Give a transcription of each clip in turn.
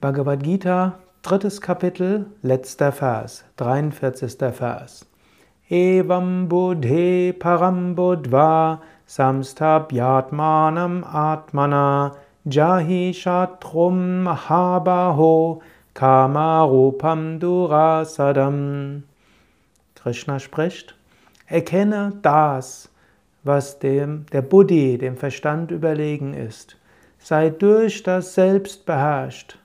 Bhagavad Gita, drittes Kapitel, letzter Vers, 43. Vers. Evam buddhe param buddva samstabhyatmanam atmana jahi shatrum mahabaho kamarupam durasadam. Krishna spricht, erkenne das, was dem, der Buddhi, dem Verstand überlegen ist. Sei durch das Selbst beherrscht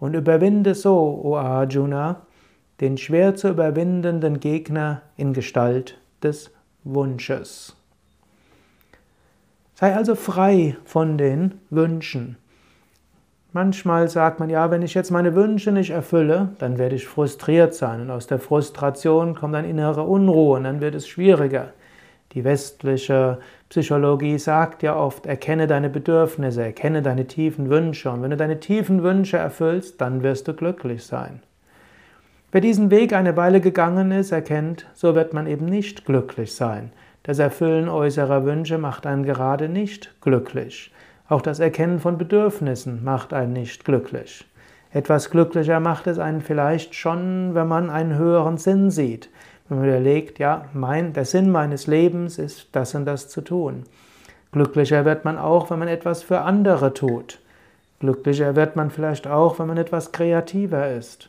und überwinde so, o Arjuna, den schwer zu überwindenden Gegner in Gestalt des Wunsches. Sei also frei von den Wünschen. Manchmal sagt man, ja, wenn ich jetzt meine Wünsche nicht erfülle, dann werde ich frustriert sein und aus der Frustration kommt eine innere Unruhe und dann wird es schwieriger. Die westliche Psychologie sagt ja oft, erkenne deine Bedürfnisse, erkenne deine tiefen Wünsche und wenn du deine tiefen Wünsche erfüllst, dann wirst du glücklich sein. Wer diesen Weg eine Weile gegangen ist, erkennt, so wird man eben nicht glücklich sein. Das Erfüllen äußerer Wünsche macht einen gerade nicht glücklich. Auch das Erkennen von Bedürfnissen macht einen nicht glücklich. Etwas glücklicher macht es einen vielleicht schon, wenn man einen höheren Sinn sieht. Man überlegt, ja, mein, der Sinn meines Lebens ist das und das zu tun. Glücklicher wird man auch, wenn man etwas für andere tut. Glücklicher wird man vielleicht auch, wenn man etwas kreativer ist.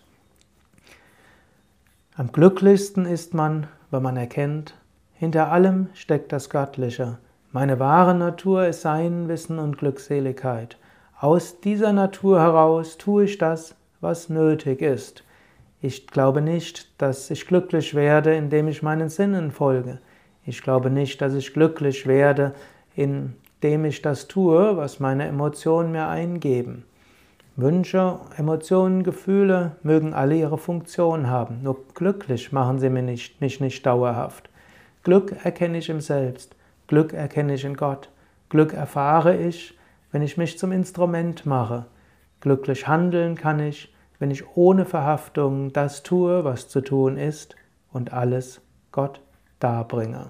Am glücklichsten ist man, wenn man erkennt, hinter allem steckt das Göttliche. Meine wahre Natur ist Sein, Wissen und Glückseligkeit. Aus dieser Natur heraus tue ich das, was nötig ist. Ich glaube nicht, dass ich glücklich werde, indem ich meinen Sinnen folge. Ich glaube nicht, dass ich glücklich werde, indem ich das tue, was meine Emotionen mir eingeben. Wünsche, Emotionen, Gefühle mögen alle ihre Funktion haben, nur glücklich machen sie mich nicht, mich nicht dauerhaft. Glück erkenne ich im Selbst, Glück erkenne ich in Gott, Glück erfahre ich, wenn ich mich zum Instrument mache. Glücklich handeln kann ich, wenn ich ohne Verhaftung das tue, was zu tun ist und alles Gott darbringe.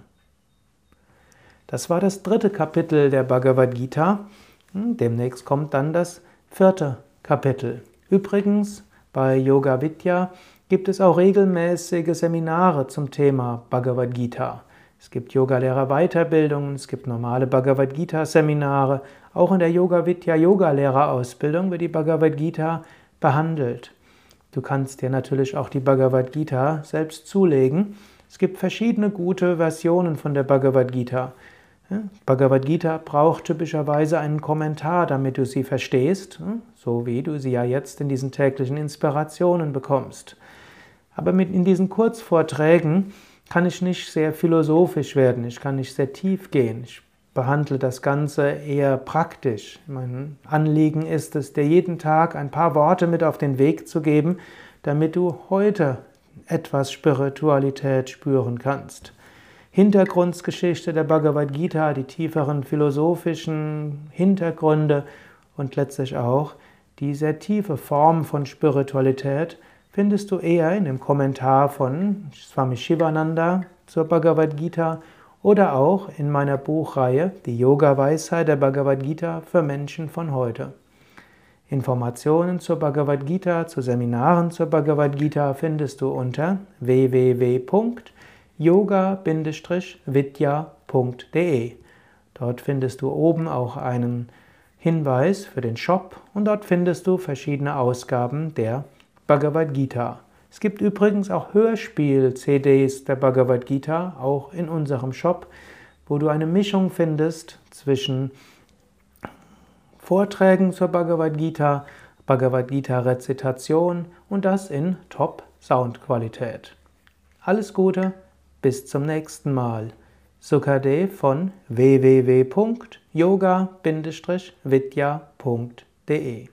Das war das dritte Kapitel der Bhagavad Gita. Hm, demnächst kommt dann das vierte Kapitel. Übrigens, bei Yoga Vidya gibt es auch regelmäßige Seminare zum Thema Bhagavad Gita. Es gibt Yogalehrer-Weiterbildungen, es gibt normale Bhagavad Gita-Seminare. Auch in der Yoga Vidya Yogalehrerausbildung wird die Bhagavad Gita behandelt. Du kannst dir natürlich auch die Bhagavad Gita selbst zulegen. Es gibt verschiedene gute Versionen von der Bhagavad Gita. Bhagavad Gita braucht typischerweise einen Kommentar, damit du sie verstehst, so wie du sie ja jetzt in diesen täglichen Inspirationen bekommst. Aber mit in diesen Kurzvorträgen kann ich nicht sehr philosophisch werden, ich kann nicht sehr tief gehen. Ich behandle das Ganze eher praktisch. Mein Anliegen ist es, dir jeden Tag ein paar Worte mit auf den Weg zu geben, damit du heute etwas Spiritualität spüren kannst. Hintergrundgeschichte der Bhagavad Gita, die tieferen philosophischen Hintergründe und letztlich auch die sehr tiefe Form von Spiritualität findest du eher in dem Kommentar von Swami Shivananda zur Bhagavad Gita oder auch in meiner Buchreihe Die Yoga-Weisheit der Bhagavad Gita für Menschen von heute. Informationen zur Bhagavad Gita, zu Seminaren zur Bhagavad Gita findest du unter www.yoga-vidya.de. Dort findest du oben auch einen Hinweis für den Shop und dort findest du verschiedene Ausgaben der Bhagavad Gita. Es gibt übrigens auch Hörspiel-CDs der Bhagavad Gita, auch in unserem Shop, wo du eine Mischung findest zwischen Vorträgen zur Bhagavad Gita, Bhagavad Gita Rezitation und das in Top-Soundqualität. Alles Gute, bis zum nächsten Mal. Sukadev von www.yoga-vidya.de